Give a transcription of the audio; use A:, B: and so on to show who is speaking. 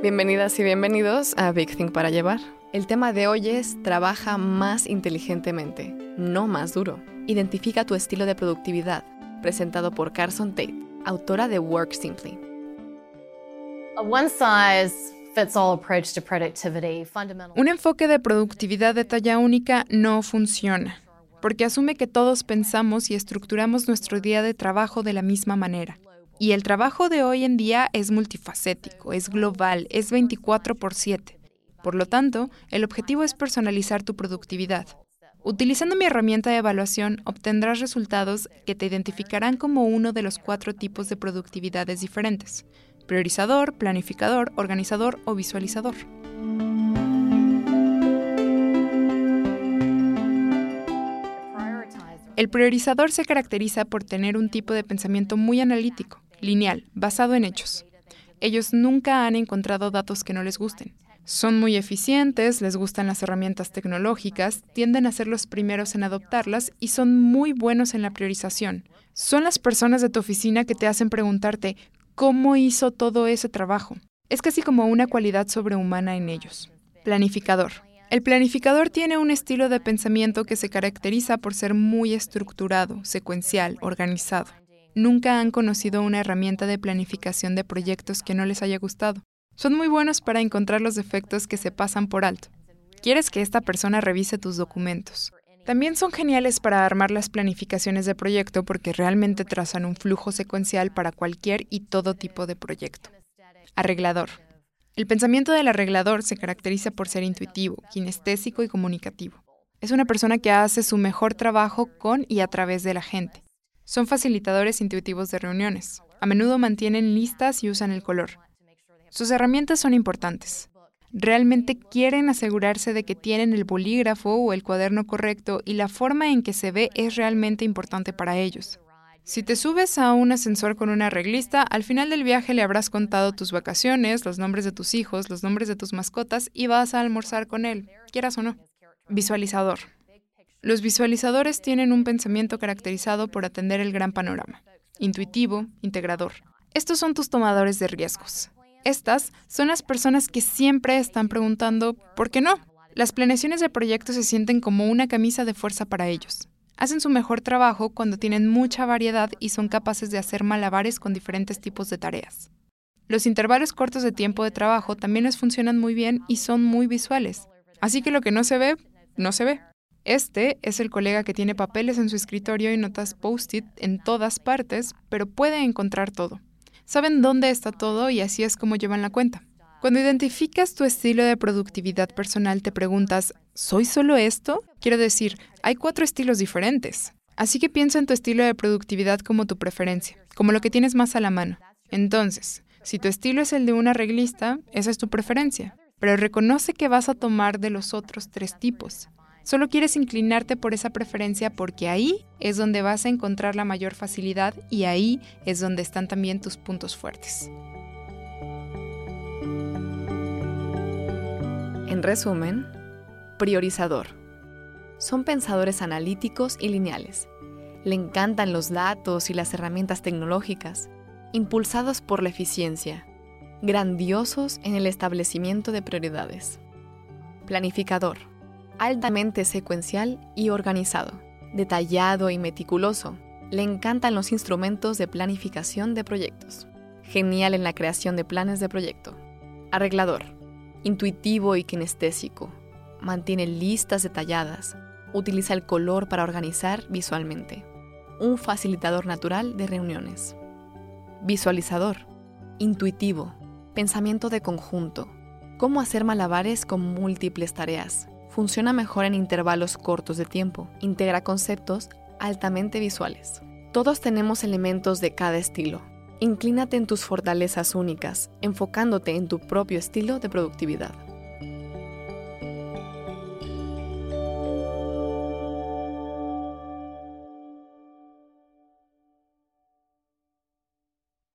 A: Bienvenidas y bienvenidos a Big Thing para llevar. El tema de hoy es Trabaja más inteligentemente, no más duro. Identifica tu estilo de productividad, presentado por Carson Tate, autora de Work Simply.
B: Un enfoque de productividad de talla única no funciona, porque asume que todos pensamos y estructuramos nuestro día de trabajo de la misma manera. Y el trabajo de hoy en día es multifacético, es global, es 24 por 7. Por lo tanto, el objetivo es personalizar tu productividad. Utilizando mi herramienta de evaluación, obtendrás resultados que te identificarán como uno de los cuatro tipos de productividades diferentes. Priorizador, planificador, organizador o visualizador. El priorizador se caracteriza por tener un tipo de pensamiento muy analítico, lineal, basado en hechos. Ellos nunca han encontrado datos que no les gusten. Son muy eficientes, les gustan las herramientas tecnológicas, tienden a ser los primeros en adoptarlas y son muy buenos en la priorización. Son las personas de tu oficina que te hacen preguntarte cómo hizo todo ese trabajo. Es casi como una cualidad sobrehumana en ellos. Planificador. El planificador tiene un estilo de pensamiento que se caracteriza por ser muy estructurado, secuencial, organizado nunca han conocido una herramienta de planificación de proyectos que no les haya gustado. Son muy buenos para encontrar los defectos que se pasan por alto. Quieres que esta persona revise tus documentos. También son geniales para armar las planificaciones de proyecto porque realmente trazan un flujo secuencial para cualquier y todo tipo de proyecto. Arreglador. El pensamiento del arreglador se caracteriza por ser intuitivo, kinestésico y comunicativo. Es una persona que hace su mejor trabajo con y a través de la gente. Son facilitadores intuitivos de reuniones. A menudo mantienen listas y usan el color. Sus herramientas son importantes. Realmente quieren asegurarse de que tienen el bolígrafo o el cuaderno correcto y la forma en que se ve es realmente importante para ellos. Si te subes a un ascensor con una arreglista, al final del viaje le habrás contado tus vacaciones, los nombres de tus hijos, los nombres de tus mascotas y vas a almorzar con él, quieras o no. Visualizador. Los visualizadores tienen un pensamiento caracterizado por atender el gran panorama, intuitivo, integrador. Estos son tus tomadores de riesgos. Estas son las personas que siempre están preguntando, ¿por qué no? Las planeaciones de proyectos se sienten como una camisa de fuerza para ellos. Hacen su mejor trabajo cuando tienen mucha variedad y son capaces de hacer malabares con diferentes tipos de tareas. Los intervalos cortos de tiempo de trabajo también les funcionan muy bien y son muy visuales. Así que lo que no se ve, no se ve. Este es el colega que tiene papeles en su escritorio y notas post-it en todas partes, pero puede encontrar todo. Saben dónde está todo y así es como llevan la cuenta. Cuando identificas tu estilo de productividad personal, te preguntas, ¿soy solo esto? Quiero decir, hay cuatro estilos diferentes. Así que piensa en tu estilo de productividad como tu preferencia, como lo que tienes más a la mano. Entonces, si tu estilo es el de un arreglista, esa es tu preferencia. Pero reconoce que vas a tomar de los otros tres tipos. Solo quieres inclinarte por esa preferencia porque ahí es donde vas a encontrar la mayor facilidad y ahí es donde están también tus puntos fuertes.
A: En resumen, priorizador. Son pensadores analíticos y lineales. Le encantan los datos y las herramientas tecnológicas, impulsados por la eficiencia, grandiosos en el establecimiento de prioridades. Planificador altamente secuencial y organizado, detallado y meticuloso. Le encantan los instrumentos de planificación de proyectos. Genial en la creación de planes de proyecto. Arreglador. Intuitivo y kinestésico. Mantiene listas detalladas. Utiliza el color para organizar visualmente. Un facilitador natural de reuniones. Visualizador. Intuitivo. Pensamiento de conjunto. Cómo hacer malabares con múltiples tareas funciona mejor en intervalos cortos de tiempo, integra conceptos altamente visuales. Todos tenemos elementos de cada estilo. Inclínate en tus fortalezas únicas, enfocándote en tu propio estilo de productividad.